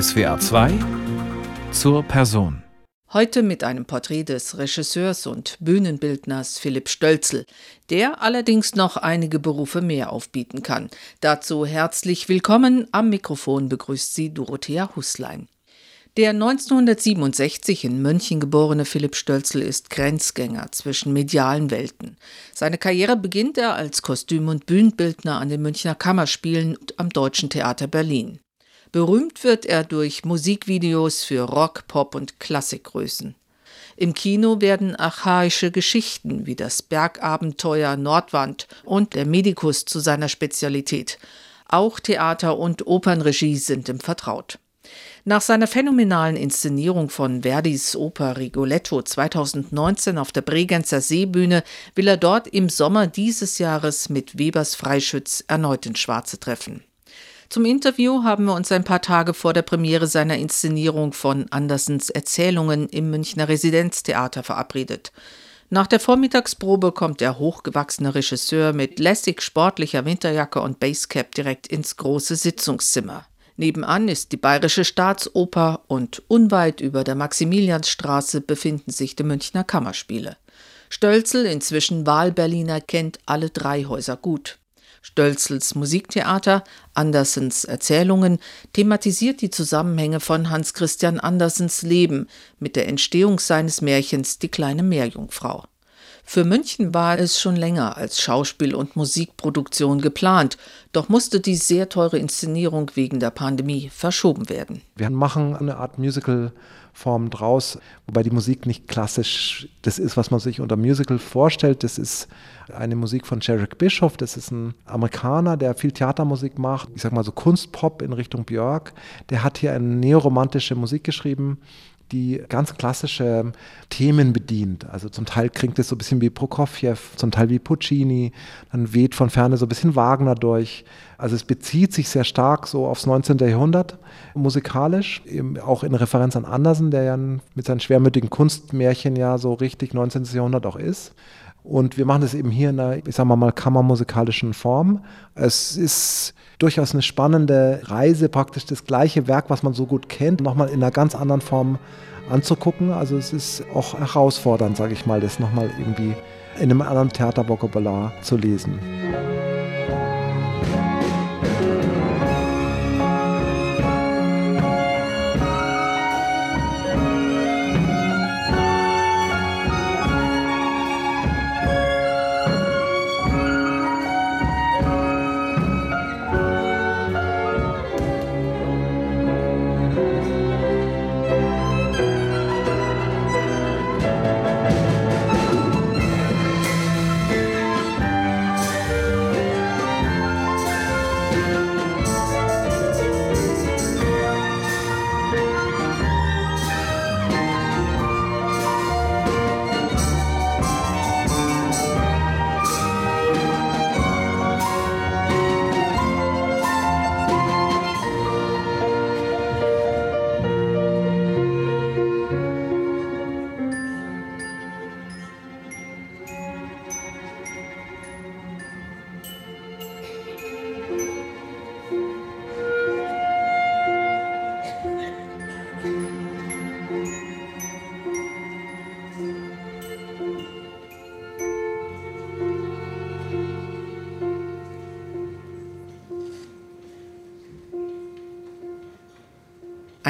SWA 2 zur Person. Heute mit einem Porträt des Regisseurs und Bühnenbildners Philipp Stölzel, der allerdings noch einige Berufe mehr aufbieten kann. Dazu herzlich willkommen. Am Mikrofon begrüßt sie Dorothea Huslein. Der 1967 in München geborene Philipp Stölzel ist Grenzgänger zwischen medialen Welten. Seine Karriere beginnt er als Kostüm- und Bühnenbildner an den Münchner Kammerspielen und am Deutschen Theater Berlin. Berühmt wird er durch Musikvideos für Rock, Pop und Klassikgrößen. Im Kino werden archaische Geschichten wie das Bergabenteuer Nordwand und der Medikus zu seiner Spezialität. Auch Theater- und Opernregie sind ihm vertraut. Nach seiner phänomenalen Inszenierung von Verdis Oper Rigoletto 2019 auf der Bregenzer Seebühne will er dort im Sommer dieses Jahres mit Webers Freischütz erneut in Schwarze treffen. Zum Interview haben wir uns ein paar Tage vor der Premiere seiner Inszenierung von Andersens Erzählungen im Münchner Residenztheater verabredet. Nach der Vormittagsprobe kommt der hochgewachsene Regisseur mit lässig sportlicher Winterjacke und Basecap direkt ins große Sitzungszimmer. Nebenan ist die Bayerische Staatsoper und unweit über der Maximiliansstraße befinden sich die Münchner Kammerspiele. Stölzel, inzwischen Wahlberliner, kennt alle drei Häuser gut. Stölzels Musiktheater, Andersens Erzählungen thematisiert die Zusammenhänge von Hans Christian Andersens Leben mit der Entstehung seines Märchens Die kleine Meerjungfrau. Für München war es schon länger als Schauspiel- und Musikproduktion geplant, doch musste die sehr teure Inszenierung wegen der Pandemie verschoben werden. Wir machen eine Art Musical-Form draus, wobei die Musik nicht klassisch das ist, was man sich unter Musical vorstellt. Das ist eine Musik von Jarek Bischoff, das ist ein Amerikaner, der viel Theatermusik macht, ich sag mal so Kunstpop in Richtung Björk. Der hat hier eine neoromantische Musik geschrieben die ganz klassische Themen bedient. Also zum Teil klingt es so ein bisschen wie Prokofjew, zum Teil wie Puccini, dann weht von ferne so ein bisschen Wagner durch. Also es bezieht sich sehr stark so aufs 19. Jahrhundert musikalisch, auch in Referenz an Andersen, der ja mit seinen schwermütigen Kunstmärchen ja so richtig 19. Jahrhundert auch ist. Und wir machen das eben hier in einer, ich sag mal, kammermusikalischen Form. Es ist durchaus eine spannende Reise, praktisch das gleiche Werk, was man so gut kennt, nochmal in einer ganz anderen Form anzugucken. Also es ist auch herausfordernd, sage ich mal, das nochmal irgendwie in einem anderen Theatervokabular zu lesen.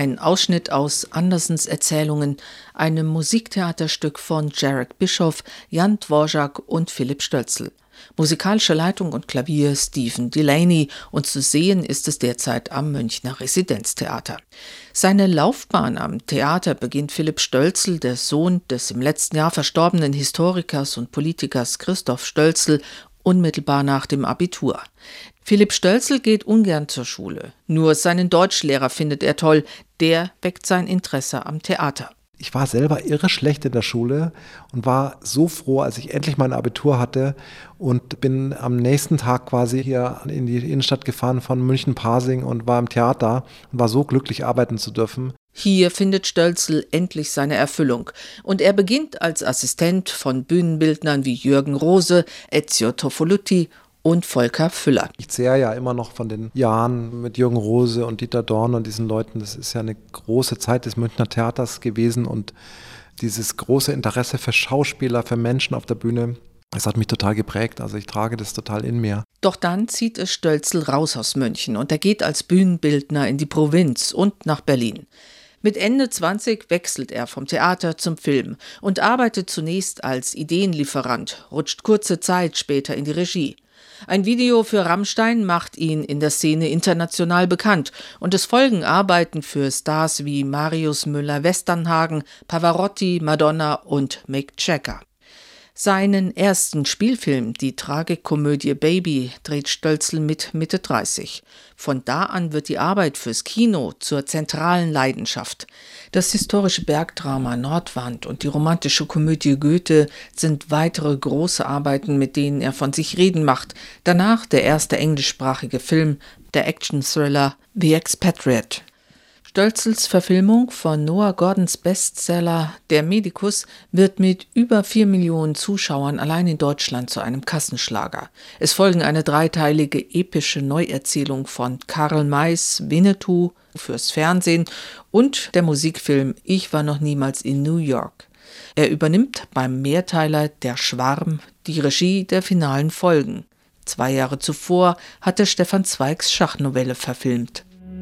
Ein Ausschnitt aus Andersens Erzählungen, einem Musiktheaterstück von Jarek Bischoff, Jan Dvorak und Philipp Stölzel. Musikalische Leitung und Klavier Stephen Delaney und zu sehen ist es derzeit am Münchner Residenztheater. Seine Laufbahn am Theater beginnt Philipp Stölzel, der Sohn des im letzten Jahr verstorbenen Historikers und Politikers Christoph Stölzel, unmittelbar nach dem Abitur. Philipp Stölzel geht ungern zur Schule. Nur seinen Deutschlehrer findet er toll. Der weckt sein Interesse am Theater. Ich war selber irre schlecht in der Schule und war so froh, als ich endlich mein Abitur hatte und bin am nächsten Tag quasi hier in die Innenstadt gefahren von München-Pasing und war im Theater und war so glücklich, arbeiten zu dürfen. Hier findet Stölzel endlich seine Erfüllung und er beginnt als Assistent von Bühnenbildnern wie Jürgen Rose, Ezio Toffolutti und Volker Füller. Ich zehre ja immer noch von den Jahren mit Jürgen Rose und Dieter Dorn und diesen Leuten. Das ist ja eine große Zeit des Münchner Theaters gewesen und dieses große Interesse für Schauspieler, für Menschen auf der Bühne, das hat mich total geprägt. Also ich trage das total in mir. Doch dann zieht es Stölzel raus aus München und er geht als Bühnenbildner in die Provinz und nach Berlin. Mit Ende 20 wechselt er vom Theater zum Film und arbeitet zunächst als Ideenlieferant, rutscht kurze Zeit später in die Regie. Ein Video für Rammstein macht ihn in der Szene international bekannt und es folgen Arbeiten für Stars wie Marius Müller-Westernhagen, Pavarotti, Madonna und Mick Jagger. Seinen ersten Spielfilm, die Tragikomödie Baby, dreht Stölzel mit Mitte 30. Von da an wird die Arbeit fürs Kino zur zentralen Leidenschaft. Das historische Bergdrama Nordwand und die romantische Komödie Goethe sind weitere große Arbeiten, mit denen er von sich reden macht. Danach der erste englischsprachige Film, der Action-Thriller The Expatriate. Stölzels Verfilmung von Noah Gordons Bestseller Der Medikus wird mit über vier Millionen Zuschauern allein in Deutschland zu einem Kassenschlager. Es folgen eine dreiteilige epische Neuerzählung von Karl Mays Winnetou fürs Fernsehen und der Musikfilm Ich war noch niemals in New York. Er übernimmt beim Mehrteiler Der Schwarm die Regie der finalen Folgen. Zwei Jahre zuvor hatte Stefan Zweigs Schachnovelle verfilmt.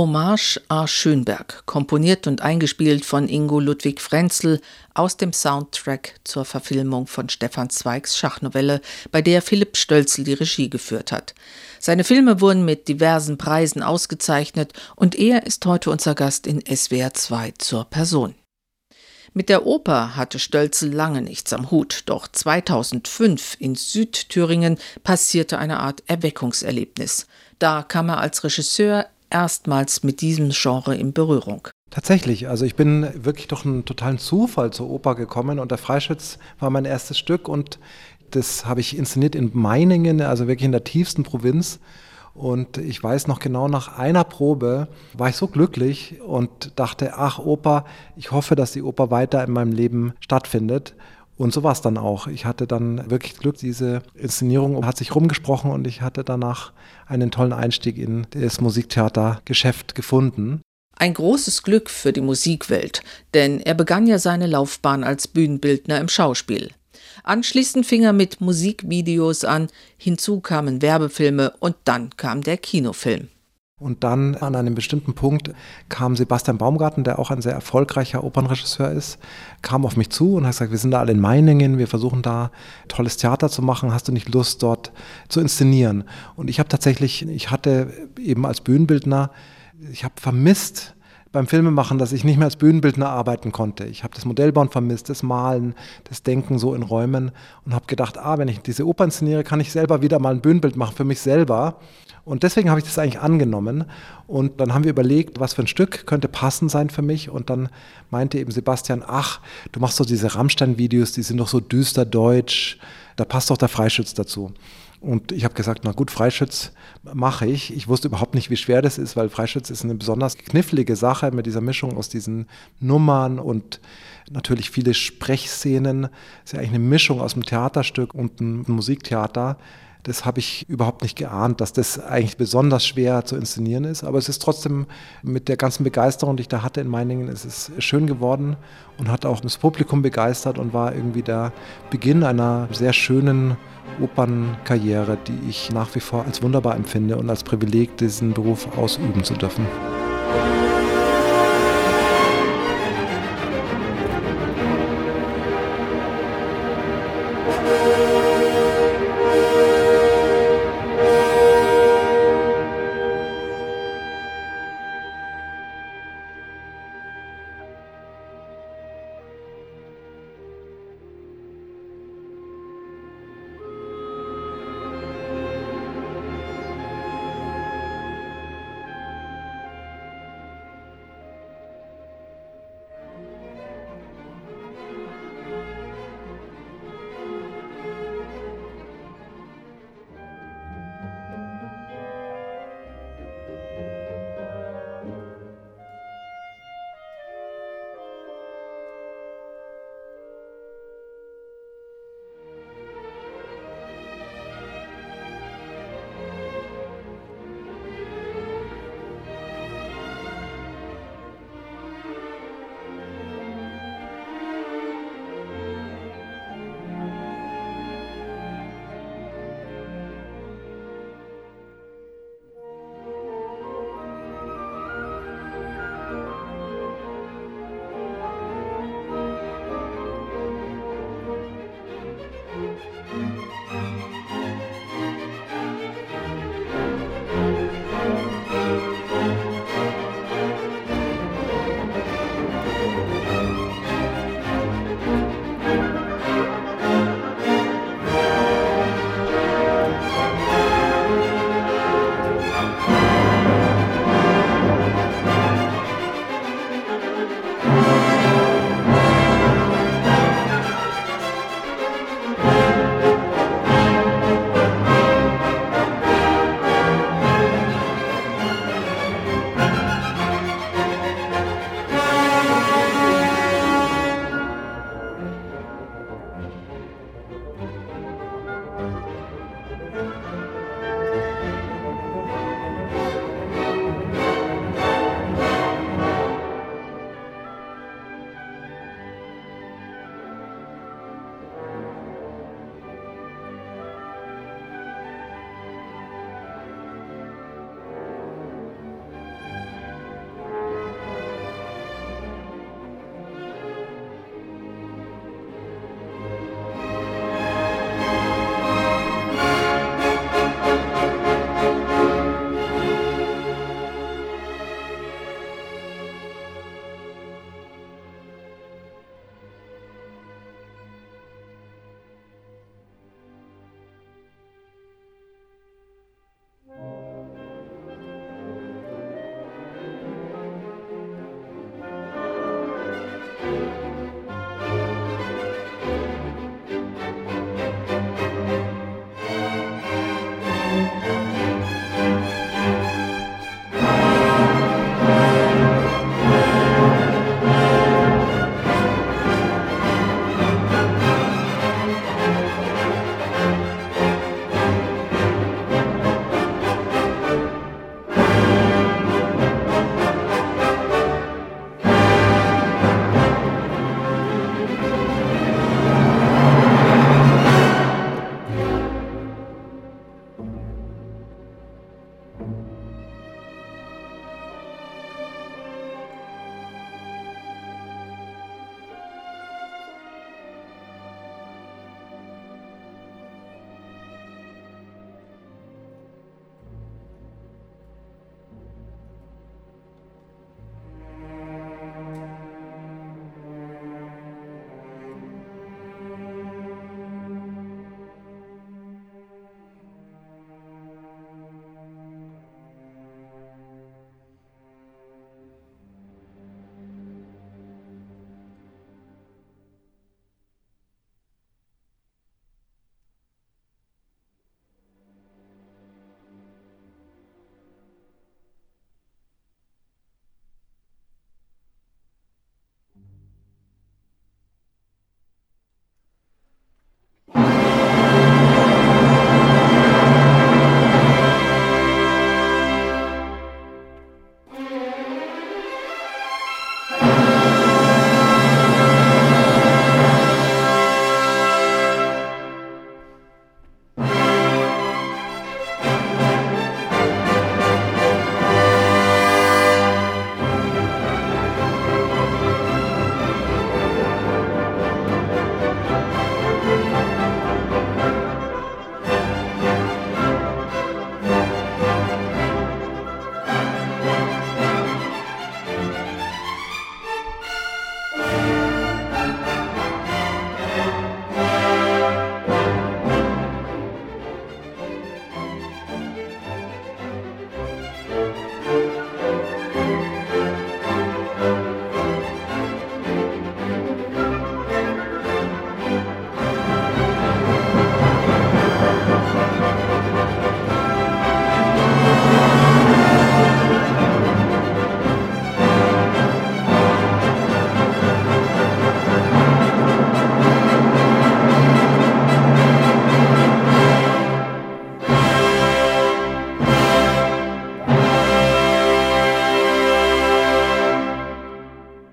Hommage A. Schönberg, komponiert und eingespielt von Ingo Ludwig Frenzel aus dem Soundtrack zur Verfilmung von Stefan Zweigs Schachnovelle, bei der Philipp Stölzel die Regie geführt hat. Seine Filme wurden mit diversen Preisen ausgezeichnet und er ist heute unser Gast in SWR 2 zur Person. Mit der Oper hatte Stölzel lange nichts am Hut, doch 2005 in Südthüringen passierte eine Art Erweckungserlebnis. Da kam er als Regisseur erstmals mit diesem Genre in Berührung? Tatsächlich, also ich bin wirklich durch einen totalen Zufall zur Oper gekommen und der Freischütz war mein erstes Stück und das habe ich inszeniert in Meiningen, also wirklich in der tiefsten Provinz. Und ich weiß noch genau, nach einer Probe war ich so glücklich und dachte, ach Oper, ich hoffe, dass die Oper weiter in meinem Leben stattfindet. Und so war es dann auch. Ich hatte dann wirklich Glück, diese Inszenierung hat sich rumgesprochen und ich hatte danach einen tollen Einstieg in das Musiktheatergeschäft gefunden. Ein großes Glück für die Musikwelt, denn er begann ja seine Laufbahn als Bühnenbildner im Schauspiel. Anschließend fing er mit Musikvideos an, hinzu kamen Werbefilme und dann kam der Kinofilm. Und dann an einem bestimmten Punkt kam Sebastian Baumgarten, der auch ein sehr erfolgreicher Opernregisseur ist, kam auf mich zu und hat gesagt, wir sind da alle in Meiningen, wir versuchen da tolles Theater zu machen, hast du nicht Lust dort zu inszenieren? Und ich habe tatsächlich, ich hatte eben als Bühnenbildner, ich habe vermisst, beim Filmemachen, dass ich nicht mehr als Bühnenbildner arbeiten konnte. Ich habe das Modellbauen vermisst, das Malen, das Denken so in Räumen und habe gedacht, ah, wenn ich diese Oper inszeniere, kann ich selber wieder mal ein Bühnenbild machen für mich selber. Und deswegen habe ich das eigentlich angenommen. Und dann haben wir überlegt, was für ein Stück könnte passend sein für mich. Und dann meinte eben Sebastian, ach, du machst doch diese Rammstein-Videos, die sind doch so düster deutsch, da passt doch der Freischütz dazu. Und ich habe gesagt, na gut, Freischütz mache ich. Ich wusste überhaupt nicht, wie schwer das ist, weil Freischütz ist eine besonders knifflige Sache mit dieser Mischung aus diesen Nummern und natürlich viele Sprechszenen. Das ist ja eigentlich eine Mischung aus einem Theaterstück und einem Musiktheater. Das habe ich überhaupt nicht geahnt, dass das eigentlich besonders schwer zu inszenieren ist. Aber es ist trotzdem mit der ganzen Begeisterung, die ich da hatte in Meiningen, es ist schön geworden und hat auch das Publikum begeistert und war irgendwie der Beginn einer sehr schönen Opernkarriere, die ich nach wie vor als wunderbar empfinde und als Privileg, diesen Beruf ausüben zu dürfen.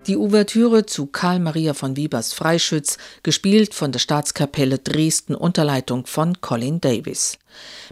Die Ouvertüre zu Karl Maria von Wiebers Freischütz, gespielt von der Staatskapelle Dresden unter Leitung von Colin Davis.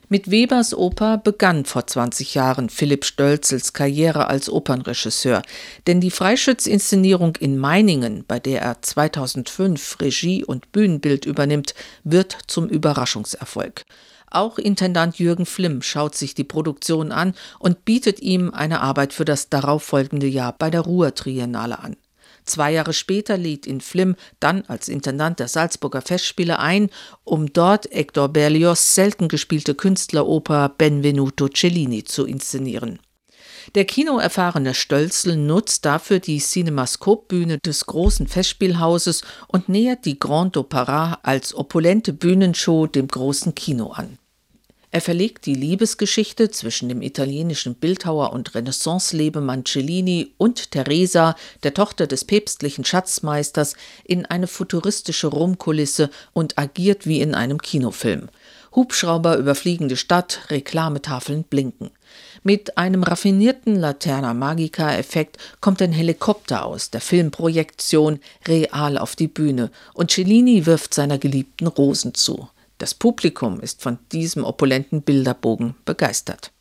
Mit Webers Oper begann vor 20 Jahren Philipp Stölzels Karriere als Opernregisseur, denn die Freischütz-Inszenierung in Meiningen, bei der er 2005 Regie und Bühnenbild übernimmt, wird zum Überraschungserfolg. Auch Intendant Jürgen Flimm schaut sich die Produktion an und bietet ihm eine Arbeit für das darauffolgende Jahr bei der Ruhr Triennale an. Zwei Jahre später lädt ihn Flimm dann als Intendant der Salzburger Festspiele ein, um dort Hector Berlioz selten gespielte Künstleroper Benvenuto Cellini zu inszenieren. Der kinoerfahrene Stölzel nutzt dafür die Cinemascope-Bühne des großen Festspielhauses und nähert die Grand Opera als opulente Bühnenshow dem großen Kino an. Er verlegt die Liebesgeschichte zwischen dem italienischen Bildhauer und Renaissance-Lebemann Cellini und Teresa, der Tochter des päpstlichen Schatzmeisters, in eine futuristische Rumkulisse und agiert wie in einem Kinofilm. Hubschrauber überfliegen die Stadt, Reklametafeln blinken. Mit einem raffinierten Laterna Magica-Effekt kommt ein Helikopter aus der Filmprojektion real auf die Bühne und Cellini wirft seiner Geliebten Rosen zu. Das Publikum ist von diesem opulenten Bilderbogen begeistert.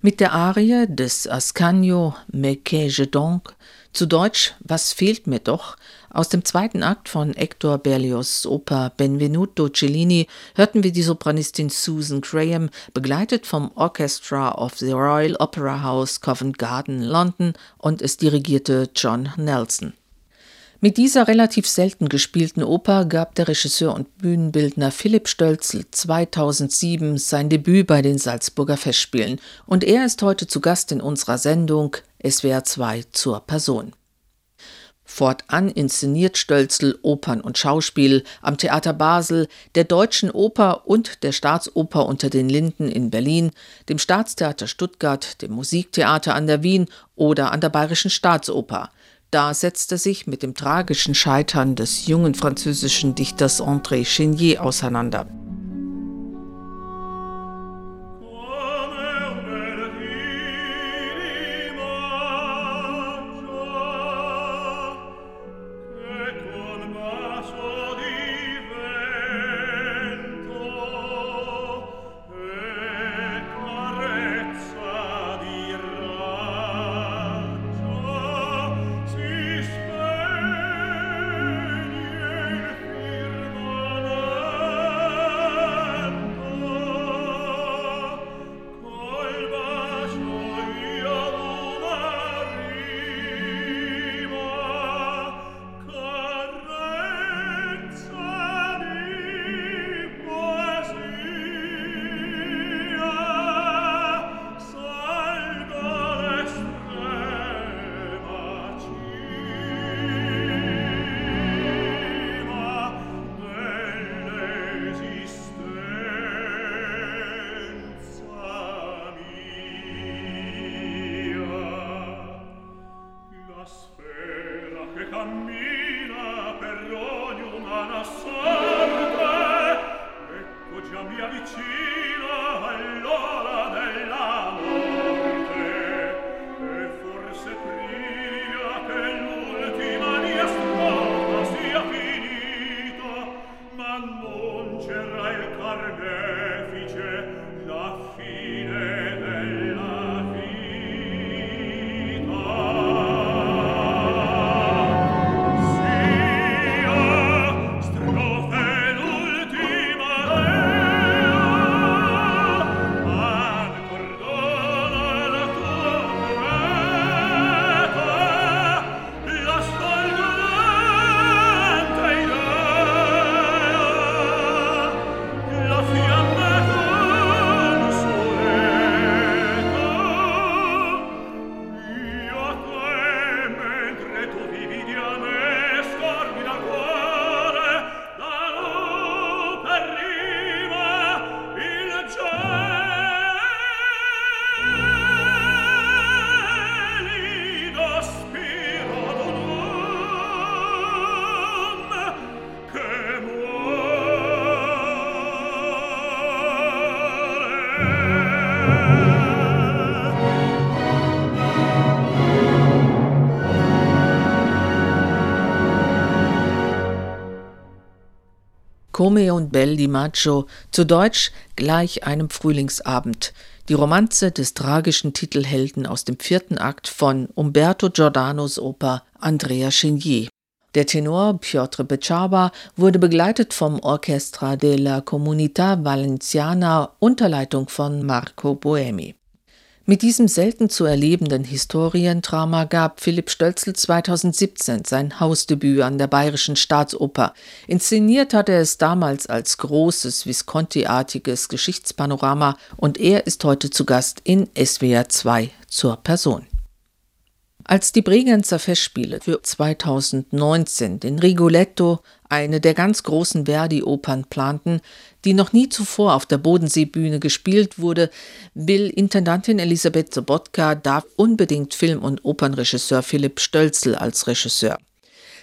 Mit der Arie des Ascanio Me je donc, zu Deutsch Was fehlt mir doch, aus dem zweiten Akt von Hector Berlioz' Oper Benvenuto Cellini hörten wir die Sopranistin Susan Graham, begleitet vom Orchestra of the Royal Opera House Covent Garden, London und es dirigierte John Nelson. Mit dieser relativ selten gespielten Oper gab der Regisseur und Bühnenbildner Philipp Stölzl 2007 sein Debüt bei den Salzburger Festspielen und er ist heute zu Gast in unserer Sendung SWR 2 zur Person. Fortan inszeniert Stölzl Opern und Schauspiel am Theater Basel, der Deutschen Oper und der Staatsoper unter den Linden in Berlin, dem Staatstheater Stuttgart, dem Musiktheater an der Wien oder an der Bayerischen Staatsoper. Da setzte sich mit dem tragischen Scheitern des jungen französischen Dichters André Chenier auseinander. Come un bel di maggio, zu Deutsch gleich einem Frühlingsabend. Die Romanze des tragischen Titelhelden aus dem vierten Akt von Umberto Giordanos Oper Andrea Chenier. Der Tenor Piotr Becaba wurde begleitet vom Orchestra della Comunità Valenciana unter Leitung von Marco Boemi. Mit diesem selten zu erlebenden Historiendrama gab Philipp Stölzl 2017 sein Hausdebüt an der Bayerischen Staatsoper. Inszeniert hatte er es damals als großes Visconti-artiges Geschichtspanorama und er ist heute zu Gast in SWR 2 zur Person. Als die Bregenzer Festspiele für 2019 den Rigoletto, eine der ganz großen Verdi-Opern, planten, die noch nie zuvor auf der Bodenseebühne gespielt wurde, will Intendantin Elisabeth Sobotka da unbedingt Film- und Opernregisseur Philipp Stölzl als Regisseur.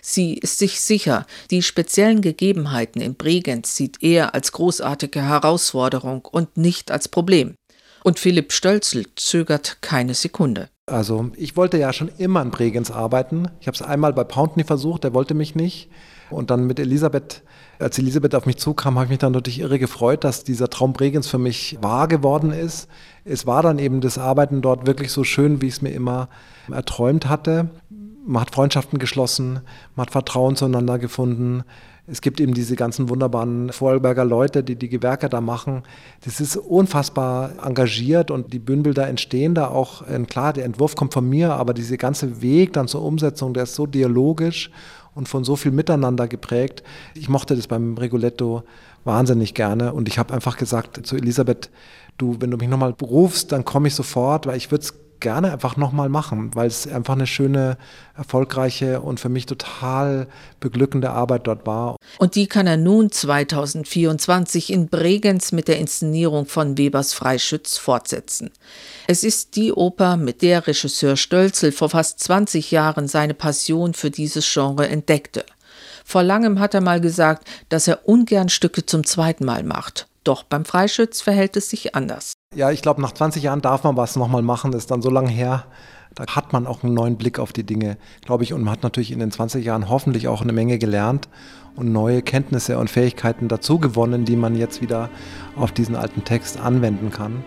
Sie ist sich sicher, die speziellen Gegebenheiten in Bregenz sieht er als großartige Herausforderung und nicht als Problem. Und Philipp Stölzl zögert keine Sekunde. Also ich wollte ja schon immer in Bregenz arbeiten. Ich habe es einmal bei Pountney versucht, der wollte mich nicht. Und dann mit Elisabeth, als Elisabeth auf mich zukam, habe ich mich dann natürlich irre gefreut, dass dieser Traum Bregenz für mich wahr geworden ist. Es war dann eben das Arbeiten dort wirklich so schön, wie ich es mir immer erträumt hatte. Man hat Freundschaften geschlossen, man hat Vertrauen zueinander gefunden. Es gibt eben diese ganzen wunderbaren Vorarlberger Leute, die die Gewerke da machen. Das ist unfassbar engagiert und die Bühnenbilder entstehen da auch. Klar, der Entwurf kommt von mir, aber dieser ganze Weg dann zur Umsetzung, der ist so dialogisch und von so viel Miteinander geprägt. Ich mochte das beim Rigoletto wahnsinnig gerne und ich habe einfach gesagt zu Elisabeth, du, wenn du mich nochmal berufst, dann komme ich sofort, weil ich würde es gerne einfach nochmal machen, weil es einfach eine schöne, erfolgreiche und für mich total beglückende Arbeit dort war. Und die kann er nun 2024 in Bregenz mit der Inszenierung von Webers Freischütz fortsetzen. Es ist die Oper, mit der Regisseur Stölzel vor fast 20 Jahren seine Passion für dieses Genre entdeckte. Vor langem hat er mal gesagt, dass er ungern Stücke zum zweiten Mal macht. Doch beim Freischütz verhält es sich anders. Ja, ich glaube, nach 20 Jahren darf man was nochmal machen, das ist dann so lange her. Da hat man auch einen neuen Blick auf die Dinge, glaube ich. Und man hat natürlich in den 20 Jahren hoffentlich auch eine Menge gelernt und neue Kenntnisse und Fähigkeiten dazu gewonnen, die man jetzt wieder auf diesen alten Text anwenden kann.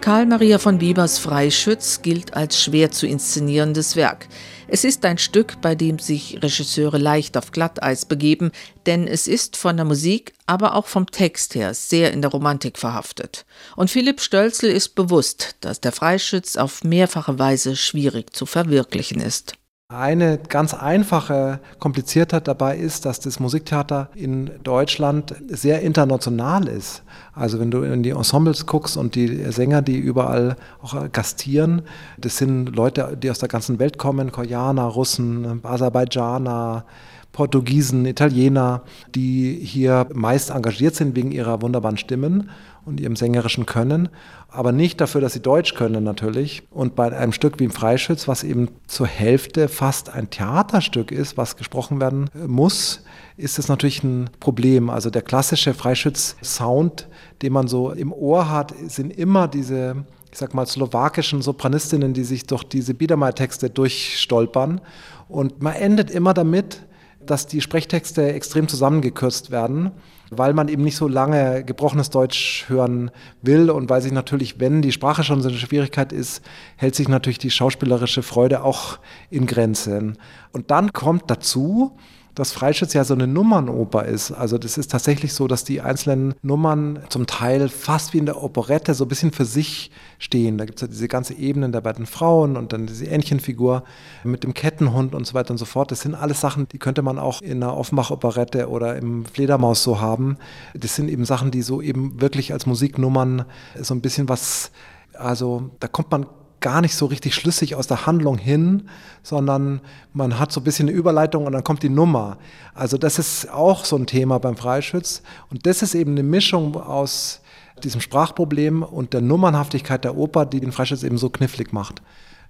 Karl Maria von Webers Freischütz gilt als schwer zu inszenierendes Werk. Es ist ein Stück, bei dem sich Regisseure leicht auf Glatteis begeben, denn es ist von der Musik, aber auch vom Text her sehr in der Romantik verhaftet. Und Philipp Stölzl ist bewusst, dass der Freischütz auf mehrfache Weise schwierig zu verwirklichen ist. Eine ganz einfache Kompliziertheit dabei ist, dass das Musiktheater in Deutschland sehr international ist. Also wenn du in die Ensembles guckst und die Sänger, die überall auch gastieren, das sind Leute, die aus der ganzen Welt kommen, Koreaner, Russen, Aserbaidschaner, Portugiesen, Italiener, die hier meist engagiert sind wegen ihrer wunderbaren Stimmen und ihrem sängerischen Können, aber nicht dafür, dass sie Deutsch können natürlich. Und bei einem Stück wie im Freischütz, was eben zur Hälfte fast ein Theaterstück ist, was gesprochen werden muss, ist es natürlich ein Problem. Also der klassische Freischütz-Sound, den man so im Ohr hat, sind immer diese ich sag mal, slowakischen Sopranistinnen, die sich durch diese Biedermeier-Texte durchstolpern. Und man endet immer damit, dass die Sprechtexte extrem zusammengekürzt werden, weil man eben nicht so lange gebrochenes Deutsch hören will und weil sich natürlich, wenn die Sprache schon so eine Schwierigkeit ist, hält sich natürlich die schauspielerische Freude auch in Grenzen. Und dann kommt dazu, dass Freischütz ja so eine Nummernoper ist. Also das ist tatsächlich so, dass die einzelnen Nummern zum Teil fast wie in der Operette so ein bisschen für sich stehen. Da gibt es ja diese ganze Ebene der beiden Frauen und dann diese Ähnchenfigur mit dem Kettenhund und so weiter und so fort. Das sind alles Sachen, die könnte man auch in einer Offenbach-Operette oder im Fledermaus so haben. Das sind eben Sachen, die so eben wirklich als Musiknummern so ein bisschen was, also da kommt man gar nicht so richtig schlüssig aus der Handlung hin, sondern man hat so ein bisschen eine Überleitung und dann kommt die Nummer. Also das ist auch so ein Thema beim Freischütz und das ist eben eine Mischung aus diesem Sprachproblem und der Nummernhaftigkeit der Oper, die den Freischütz eben so knifflig macht.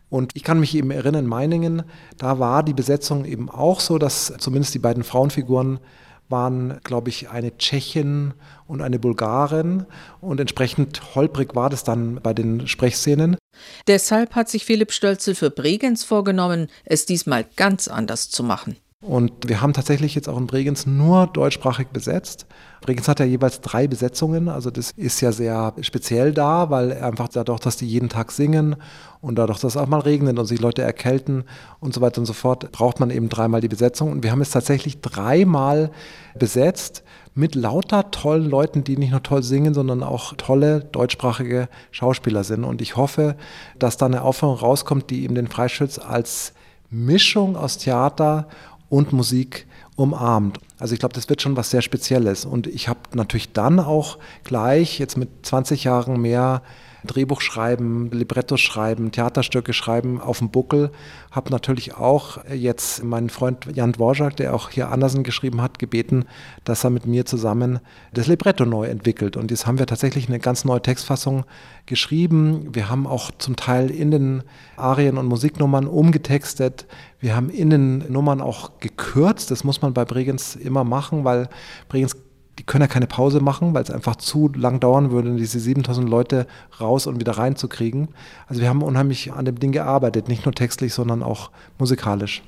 Und ich kann mich eben erinnern, in Meiningen, da war die Besetzung eben auch so, dass zumindest die beiden Frauenfiguren waren, glaube ich, eine Tschechin und eine Bulgarin. Und entsprechend holprig war das dann bei den Sprechszenen. Deshalb hat sich Philipp Stölzel für Bregenz vorgenommen, es diesmal ganz anders zu machen. Und wir haben tatsächlich jetzt auch in Bregenz nur deutschsprachig besetzt. Bregenz hat ja jeweils drei Besetzungen, also das ist ja sehr speziell da, weil einfach dadurch, dass die jeden Tag singen und dadurch, dass es auch mal regnet und sich Leute erkälten und so weiter und so fort, braucht man eben dreimal die Besetzung. Und wir haben es tatsächlich dreimal besetzt mit lauter tollen Leuten, die nicht nur toll singen, sondern auch tolle deutschsprachige Schauspieler sind. Und ich hoffe, dass da eine Aufführung rauskommt, die eben den Freischütz als Mischung aus Theater und Musik umarmt. Also ich glaube, das wird schon was sehr Spezielles. Und ich habe natürlich dann auch gleich jetzt mit 20 Jahren mehr Drehbuch schreiben, Libretto schreiben, Theaterstücke schreiben auf dem Buckel. Habe natürlich auch jetzt meinen Freund Jan Dvorak, der auch hier Andersen geschrieben hat, gebeten, dass er mit mir zusammen das Libretto neu entwickelt. Und jetzt haben wir tatsächlich eine ganz neue Textfassung geschrieben. Wir haben auch zum Teil in den Arien und Musiknummern umgetextet. Wir haben in den Nummern auch gekürzt. Das muss man bei Bregenz immer machen, weil Bregenz die können ja keine Pause machen, weil es einfach zu lang dauern würde, diese 7000 Leute raus und wieder reinzukriegen. Also wir haben unheimlich an dem Ding gearbeitet, nicht nur textlich, sondern auch musikalisch.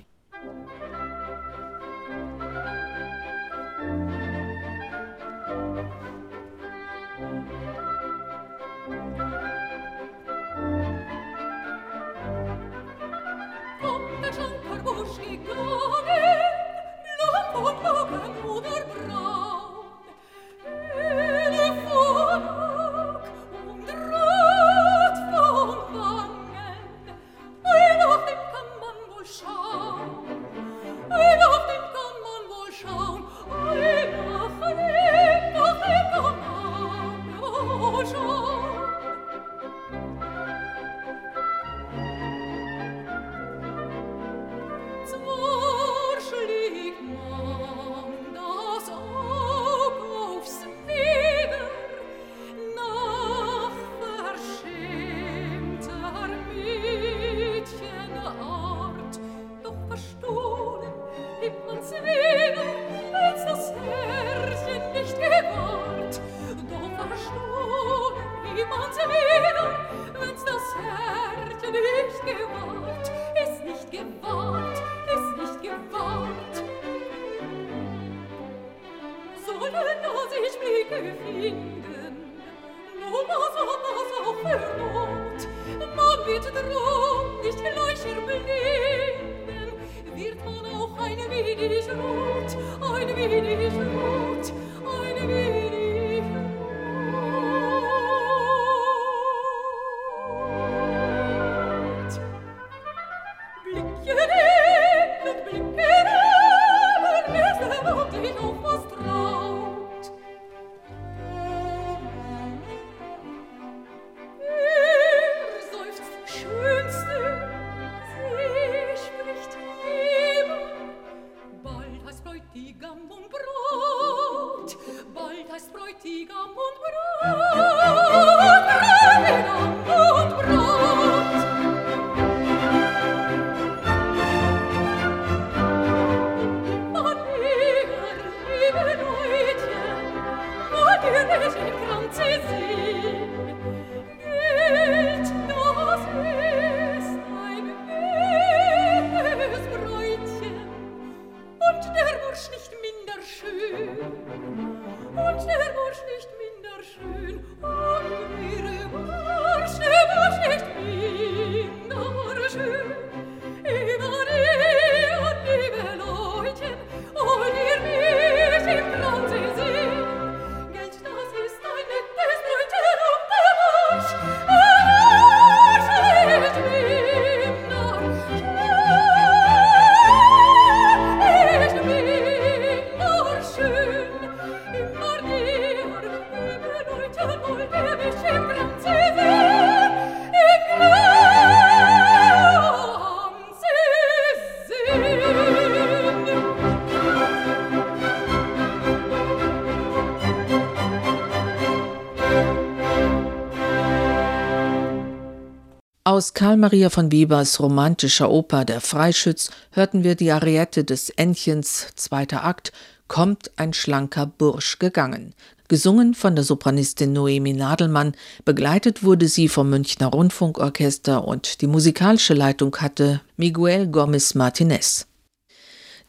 Aus Karl Maria von Webers romantischer Oper Der Freischütz hörten wir die Ariette des Entchens, zweiter Akt, kommt ein schlanker Bursch gegangen. Gesungen von der Sopranistin Noemi Nadelmann, begleitet wurde sie vom Münchner Rundfunkorchester und die musikalische Leitung hatte Miguel Gomez Martinez.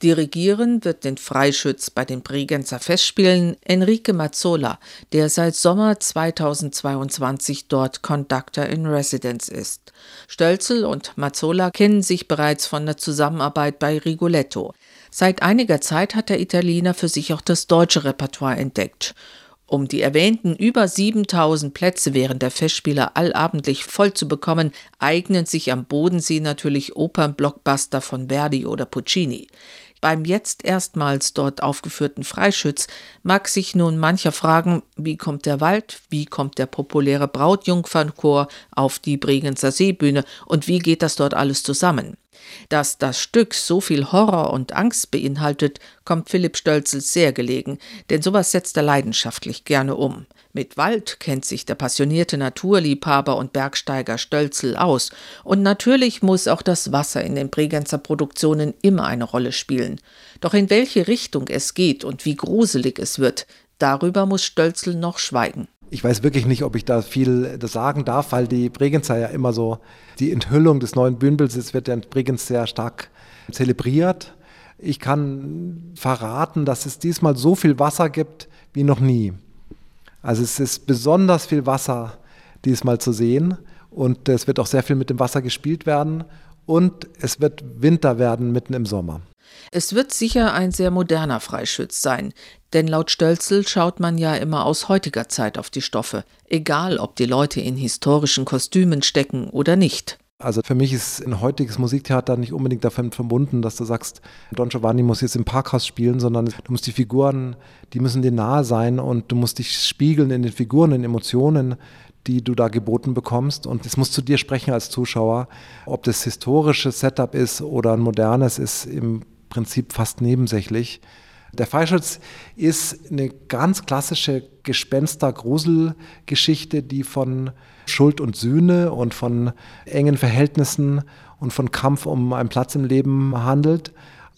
Dirigieren wird den Freischütz bei den Bregenzer Festspielen Enrique Mazzola, der seit Sommer 2022 dort Conductor in Residence ist. Stölzel und Mazzola kennen sich bereits von der Zusammenarbeit bei Rigoletto. Seit einiger Zeit hat der Italiener für sich auch das deutsche Repertoire entdeckt. Um die erwähnten über 7000 Plätze während der Festspiele allabendlich voll zu bekommen, eignen sich am Bodensee natürlich Opernblockbuster von Verdi oder Puccini. Beim jetzt erstmals dort aufgeführten Freischütz mag sich nun mancher fragen, wie kommt der Wald, wie kommt der populäre Brautjungfernchor auf die Bregenzer Seebühne und wie geht das dort alles zusammen? Dass das Stück so viel Horror und Angst beinhaltet, kommt Philipp Stölzel sehr gelegen, denn sowas setzt er leidenschaftlich gerne um. Mit Wald kennt sich der passionierte Naturliebhaber und Bergsteiger Stölzel aus. Und natürlich muss auch das Wasser in den Bregenzer Produktionen immer eine Rolle spielen. Doch in welche Richtung es geht und wie gruselig es wird, darüber muss Stölzel noch schweigen. Ich weiß wirklich nicht, ob ich da viel sagen darf, weil die Bregenzer ja immer so, die Enthüllung des neuen Bühnenbilds wird ja in Bregenz sehr stark zelebriert. Ich kann verraten, dass es diesmal so viel Wasser gibt wie noch nie. Also es ist besonders viel Wasser diesmal zu sehen und es wird auch sehr viel mit dem Wasser gespielt werden und es wird Winter werden mitten im Sommer. Es wird sicher ein sehr moderner Freischütz sein, denn laut Stölzel schaut man ja immer aus heutiger Zeit auf die Stoffe, egal ob die Leute in historischen Kostümen stecken oder nicht. Also für mich ist ein heutiges Musiktheater nicht unbedingt davon verbunden, dass du sagst, Don Giovanni muss jetzt im Parkhaus spielen, sondern du musst die Figuren, die müssen dir nahe sein und du musst dich spiegeln in den Figuren, in Emotionen, die du da geboten bekommst. Und es muss zu dir sprechen als Zuschauer. Ob das historische Setup ist oder ein modernes, ist im Prinzip fast nebensächlich. Der Freischutz ist eine ganz klassische Gespenster-Grusel-Geschichte, die von Schuld und Sühne und von engen Verhältnissen und von Kampf um einen Platz im Leben handelt.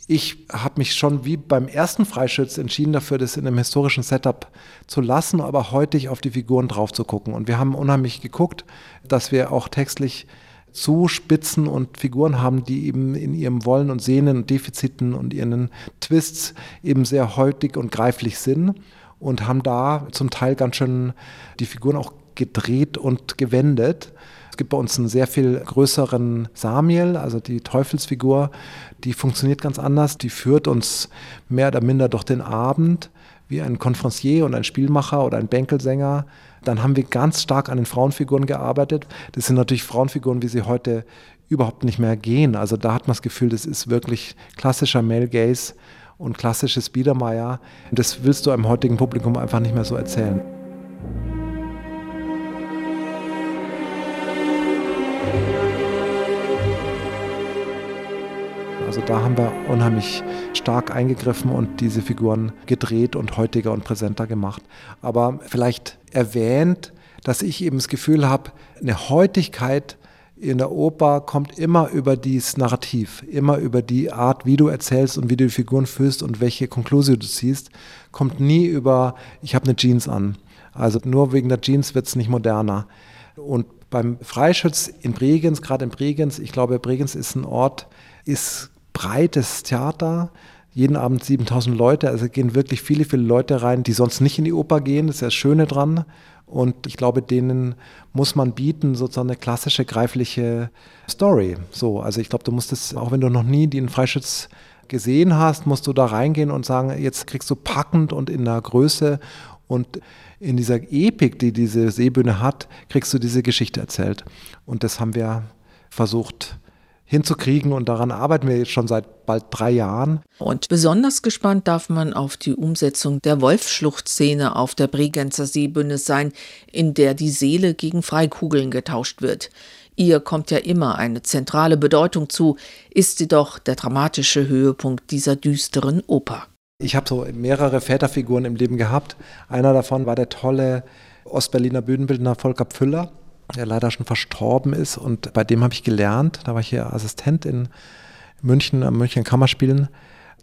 Ich habe mich schon wie beim ersten Freischütz entschieden dafür, das in einem historischen Setup zu lassen, aber heute auf die Figuren drauf zu gucken. Und wir haben unheimlich geguckt, dass wir auch textlich Zuspitzen und Figuren haben, die eben in ihrem Wollen und Sehnen und Defiziten und ihren Twists eben sehr heutig und greiflich sind und haben da zum Teil ganz schön die Figuren auch gedreht und gewendet. Es gibt bei uns einen sehr viel größeren Samiel, also die Teufelsfigur, die funktioniert ganz anders. Die führt uns mehr oder minder durch den Abend wie ein Konferencier und ein Spielmacher oder ein Bänkelsänger dann haben wir ganz stark an den Frauenfiguren gearbeitet. Das sind natürlich Frauenfiguren, wie sie heute überhaupt nicht mehr gehen. Also da hat man das Gefühl, das ist wirklich klassischer Male Gaze und klassisches Biedermeier. Das willst du einem heutigen Publikum einfach nicht mehr so erzählen. Also da haben wir unheimlich stark eingegriffen und diese Figuren gedreht und heutiger und präsenter gemacht. Aber vielleicht erwähnt, dass ich eben das Gefühl habe, eine Heutigkeit in der Oper kommt immer über dieses Narrativ, immer über die Art, wie du erzählst und wie du die Figuren führst und welche Konklusion du ziehst, kommt nie über, ich habe eine Jeans an. Also nur wegen der Jeans wird es nicht moderner. Und beim Freischütz in Bregenz, gerade in Bregenz, ich glaube, Bregenz ist ein Ort, ist breites Theater, jeden Abend 7000 Leute, also gehen wirklich viele, viele Leute rein, die sonst nicht in die Oper gehen, das ist das Schöne dran. Und ich glaube, denen muss man bieten, sozusagen eine klassische, greifliche Story. So, also ich glaube, du musst es, auch wenn du noch nie den Freischütz gesehen hast, musst du da reingehen und sagen, jetzt kriegst du packend und in der Größe und in dieser Epik, die diese Seebühne hat, kriegst du diese Geschichte erzählt. Und das haben wir versucht hinzukriegen und daran arbeiten wir jetzt schon seit bald drei Jahren. Und besonders gespannt darf man auf die Umsetzung der Wolfschluchtszene auf der Bregenzer Seebühne sein, in der die Seele gegen Freikugeln getauscht wird. Ihr kommt ja immer eine zentrale Bedeutung zu, ist sie doch der dramatische Höhepunkt dieser düsteren Oper. Ich habe so mehrere Väterfiguren im Leben gehabt. Einer davon war der tolle Ostberliner Bühnenbildner Volker Pfüller der leider schon verstorben ist. Und bei dem habe ich gelernt, da war ich hier Assistent in München, am München Kammerspielen.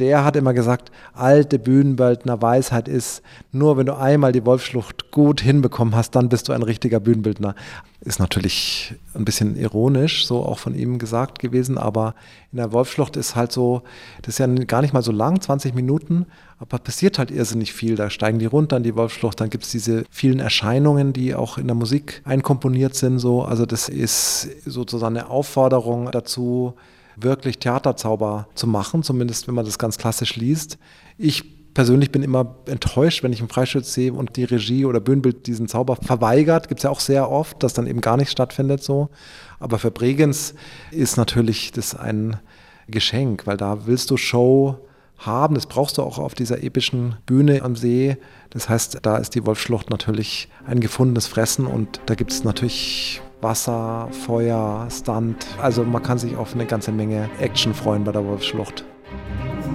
Der hat immer gesagt, alte Bühnenbildner Weisheit ist, nur wenn du einmal die Wolfschlucht gut hinbekommen hast, dann bist du ein richtiger Bühnenbildner. Ist natürlich ein bisschen ironisch, so auch von ihm gesagt gewesen, aber in der Wolfschlucht ist halt so, das ist ja gar nicht mal so lang, 20 Minuten, aber passiert halt irrsinnig viel. Da steigen die runter in die Wolfschlucht, dann gibt es diese vielen Erscheinungen, die auch in der Musik einkomponiert sind. So. Also das ist sozusagen eine Aufforderung dazu, wirklich Theaterzauber zu machen, zumindest wenn man das ganz klassisch liest. Ich persönlich bin immer enttäuscht, wenn ich einen Freischütz sehe und die Regie oder Bühnenbild diesen Zauber verweigert. Gibt es ja auch sehr oft, dass dann eben gar nicht stattfindet so. Aber für Bregenz ist natürlich das ein Geschenk, weil da willst du Show haben. Das brauchst du auch auf dieser epischen Bühne am See. Das heißt, da ist die Wolfschlucht natürlich ein gefundenes Fressen und da gibt es natürlich Wasser, Feuer, Stunt. Also man kann sich auf eine ganze Menge Action freuen bei der Wolfsschlucht.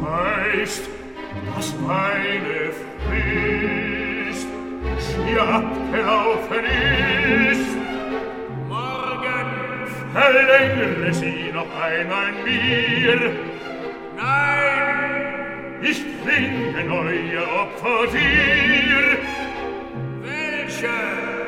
Weißt, was meine Frist hier abgelaufen ist. Morgen verlängere sie noch einmal mir. Nein, ich bringe neue Opfer dir. Welche?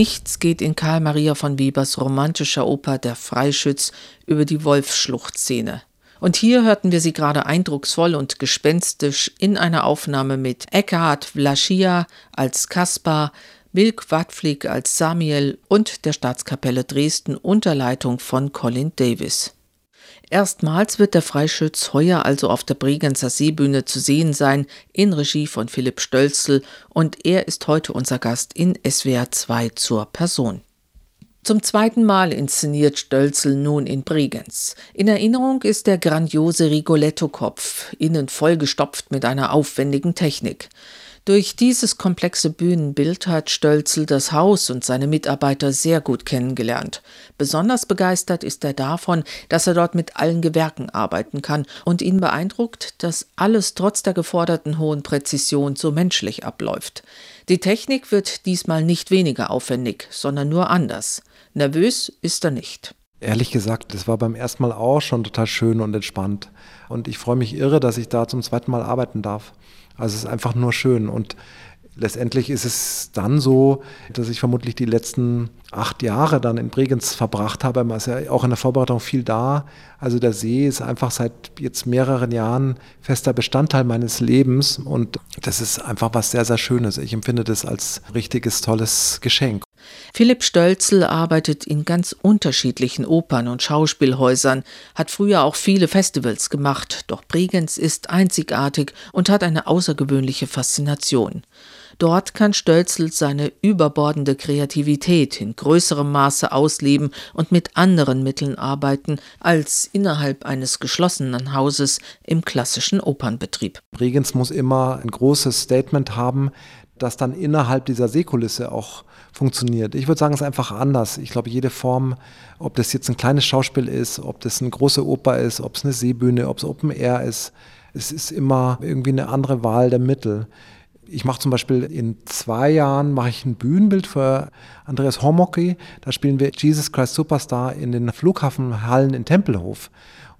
Nichts geht in Karl Maria von Webers romantischer Oper Der Freischütz über die Wolfsschluchtszene. Und hier hörten wir sie gerade eindrucksvoll und gespenstisch in einer Aufnahme mit Eckhard Vlaschia als Kaspar, Wilk Wattflieg als Samuel und der Staatskapelle Dresden unter Leitung von Colin Davis. Erstmals wird der Freischütz heuer also auf der Bregenzer Seebühne zu sehen sein, in Regie von Philipp Stölzel, und er ist heute unser Gast in SWR 2 zur Person. Zum zweiten Mal inszeniert Stölzel nun in Bregenz. In Erinnerung ist der grandiose Rigoletto-Kopf, innen vollgestopft mit einer aufwendigen Technik. Durch dieses komplexe Bühnenbild hat Stölzel das Haus und seine Mitarbeiter sehr gut kennengelernt. Besonders begeistert ist er davon, dass er dort mit allen Gewerken arbeiten kann und ihn beeindruckt, dass alles trotz der geforderten hohen Präzision so menschlich abläuft. Die Technik wird diesmal nicht weniger aufwendig, sondern nur anders. Nervös ist er nicht. Ehrlich gesagt, das war beim ersten Mal auch schon total schön und entspannt. Und ich freue mich irre, dass ich da zum zweiten Mal arbeiten darf. Also es ist einfach nur schön. Und letztendlich ist es dann so, dass ich vermutlich die letzten acht Jahre dann in Bregenz verbracht habe. Man ist ja auch in der Vorbereitung viel da. Also der See ist einfach seit jetzt mehreren Jahren fester Bestandteil meines Lebens und das ist einfach was sehr, sehr Schönes. Ich empfinde das als richtiges, tolles Geschenk. Philipp Stölzel arbeitet in ganz unterschiedlichen Opern und Schauspielhäusern, hat früher auch viele Festivals gemacht, doch Bregenz ist einzigartig und hat eine außergewöhnliche Faszination. Dort kann Stölzel seine überbordende Kreativität in größerem Maße ausleben und mit anderen Mitteln arbeiten als innerhalb eines geschlossenen Hauses im klassischen Opernbetrieb. Bregenz muss immer ein großes Statement haben, das dann innerhalb dieser Seekulisse auch funktioniert. Ich würde sagen, es ist einfach anders. Ich glaube, jede Form, ob das jetzt ein kleines Schauspiel ist, ob das eine große Oper ist, ob es eine Seebühne, ob es Open Air ist, es ist immer irgendwie eine andere Wahl der Mittel. Ich mache zum Beispiel in zwei Jahren mache ich ein Bühnenbild für Andreas Homocki. Da spielen wir Jesus Christ Superstar in den Flughafenhallen in Tempelhof.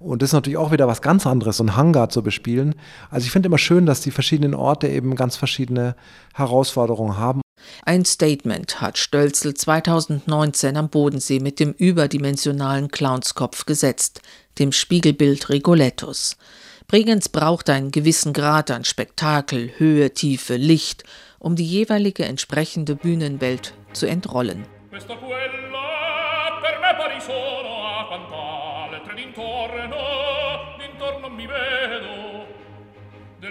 Und das ist natürlich auch wieder was ganz anderes, so ein Hangar zu bespielen. Also ich finde immer schön, dass die verschiedenen Orte eben ganz verschiedene Herausforderungen haben. Ein Statement hat Stölzel 2019 am Bodensee mit dem überdimensionalen Clownskopf gesetzt, dem Spiegelbild Rigolettos. Bregenz braucht einen gewissen Grad an Spektakel, Höhe, Tiefe, Licht, um die jeweilige entsprechende Bühnenwelt zu entrollen. Questo quella per me pari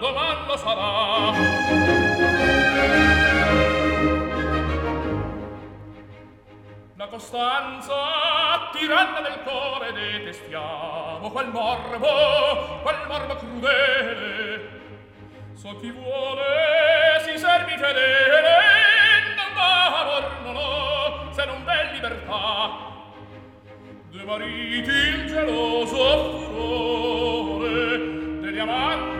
domando sarà. La costanza tiranna del cuore detestiamo quel morbo quel morbo crudele. So chi vuole si servi fedele non va amor non ho se non v'è libertà. De mariti il geloso furore degli amanti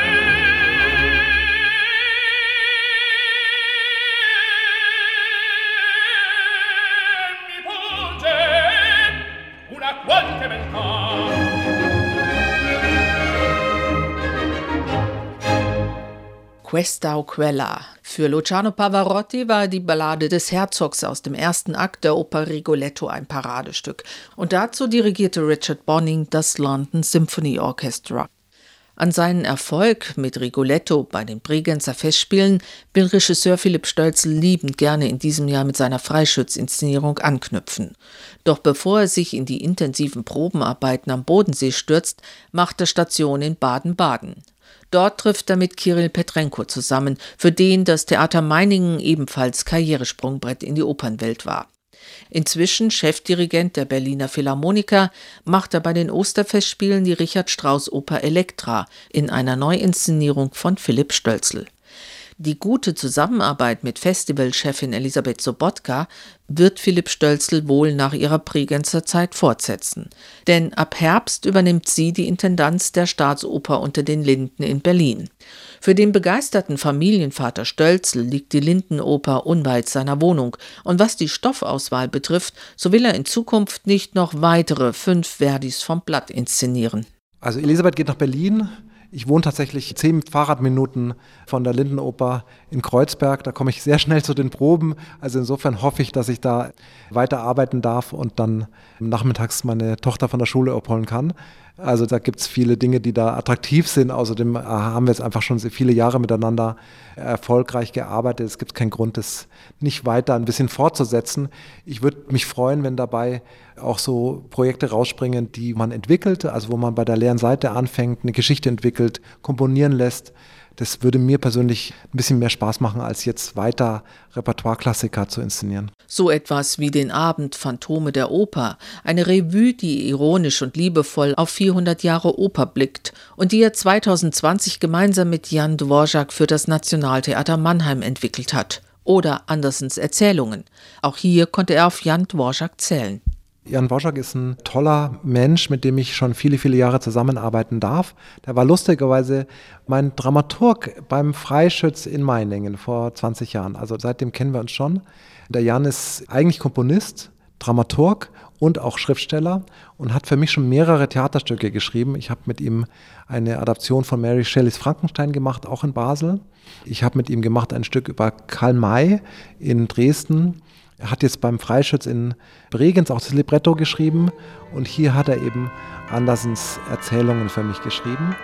Questa o Quella. Für Luciano Pavarotti war die Ballade des Herzogs aus dem ersten Akt der Oper Rigoletto ein Paradestück. Und dazu dirigierte Richard Bonning das London Symphony Orchestra. An seinen Erfolg mit Rigoletto bei den Bregenzer Festspielen will Regisseur Philipp Stölzel liebend gerne in diesem Jahr mit seiner Freischützinszenierung anknüpfen. Doch bevor er sich in die intensiven Probenarbeiten am Bodensee stürzt, macht er Station in Baden-Baden. Dort trifft er mit Kirill Petrenko zusammen, für den das Theater Meiningen ebenfalls Karrieresprungbrett in die Opernwelt war. Inzwischen Chefdirigent der Berliner Philharmoniker, macht er bei den Osterfestspielen die Richard Strauss Oper Elektra in einer Neuinszenierung von Philipp Stölzl. Die gute Zusammenarbeit mit Festivalchefin Elisabeth Sobotka wird Philipp Stölzl wohl nach ihrer Bregenzer Zeit fortsetzen. Denn ab Herbst übernimmt sie die Intendanz der Staatsoper unter den Linden in Berlin. Für den begeisterten Familienvater Stölzl liegt die Lindenoper unweit seiner Wohnung. Und was die Stoffauswahl betrifft, so will er in Zukunft nicht noch weitere fünf Verdis vom Blatt inszenieren. Also Elisabeth geht nach Berlin ich wohne tatsächlich zehn Fahrradminuten von der Lindenoper in Kreuzberg. Da komme ich sehr schnell zu den Proben. Also insofern hoffe ich, dass ich da weiter arbeiten darf und dann nachmittags meine Tochter von der Schule abholen kann. Also da gibt es viele Dinge, die da attraktiv sind. Außerdem äh, haben wir jetzt einfach schon viele Jahre miteinander erfolgreich gearbeitet. Es gibt keinen Grund, das nicht weiter ein bisschen fortzusetzen. Ich würde mich freuen, wenn dabei auch so Projekte rausspringen, die man entwickelt, also wo man bei der leeren Seite anfängt, eine Geschichte entwickelt, komponieren lässt das würde mir persönlich ein bisschen mehr Spaß machen, als jetzt weiter Repertoire-Klassiker zu inszenieren. So etwas wie den Abend Phantome der Oper, eine Revue, die ironisch und liebevoll auf 400 Jahre Oper blickt und die er 2020 gemeinsam mit Jan Dvorak für das Nationaltheater Mannheim entwickelt hat. Oder Andersens Erzählungen. Auch hier konnte er auf Jan Dvorak zählen. Jan Woschak ist ein toller Mensch, mit dem ich schon viele, viele Jahre zusammenarbeiten darf. Der war lustigerweise mein Dramaturg beim Freischütz in Meiningen vor 20 Jahren. Also seitdem kennen wir uns schon. Der Jan ist eigentlich Komponist, Dramaturg und auch Schriftsteller und hat für mich schon mehrere Theaterstücke geschrieben. Ich habe mit ihm eine Adaption von Mary Shelleys Frankenstein gemacht, auch in Basel. Ich habe mit ihm gemacht ein Stück über Karl May in Dresden. Er hat jetzt beim Freischütz in Bregenz auch das Libretto geschrieben und hier hat er eben Andersens Erzählungen für mich geschrieben.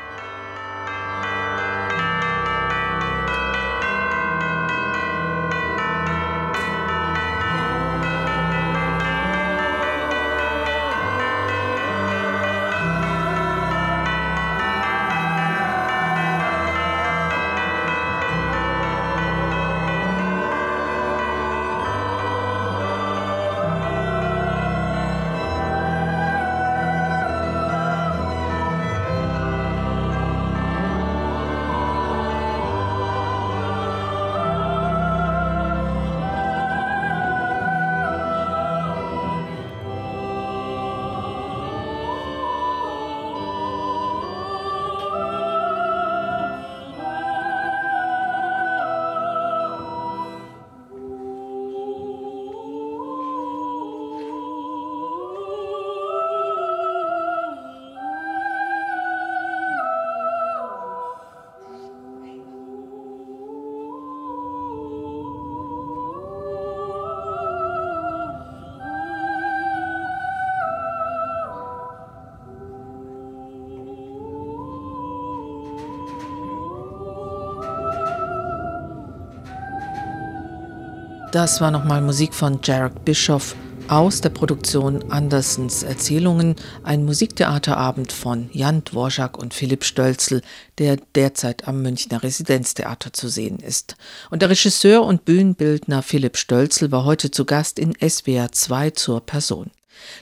Das war nochmal Musik von Jarek Bischoff aus der Produktion Andersens Erzählungen, ein Musiktheaterabend von Jan Dvorak und Philipp Stölzel, der derzeit am Münchner Residenztheater zu sehen ist. Und der Regisseur und Bühnenbildner Philipp Stölzel war heute zu Gast in SWR 2 zur Person.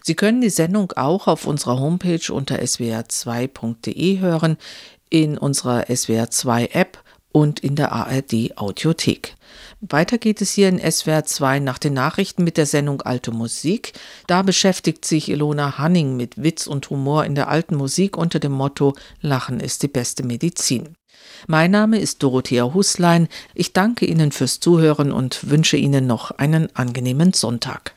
Sie können die Sendung auch auf unserer Homepage unter swr2.de hören, in unserer SWR 2 App und in der ARD Audiothek. Weiter geht es hier in SWR 2 nach den Nachrichten mit der Sendung Alte Musik. Da beschäftigt sich Ilona Hanning mit Witz und Humor in der alten Musik unter dem Motto Lachen ist die beste Medizin. Mein Name ist Dorothea Huslein. Ich danke Ihnen fürs Zuhören und wünsche Ihnen noch einen angenehmen Sonntag.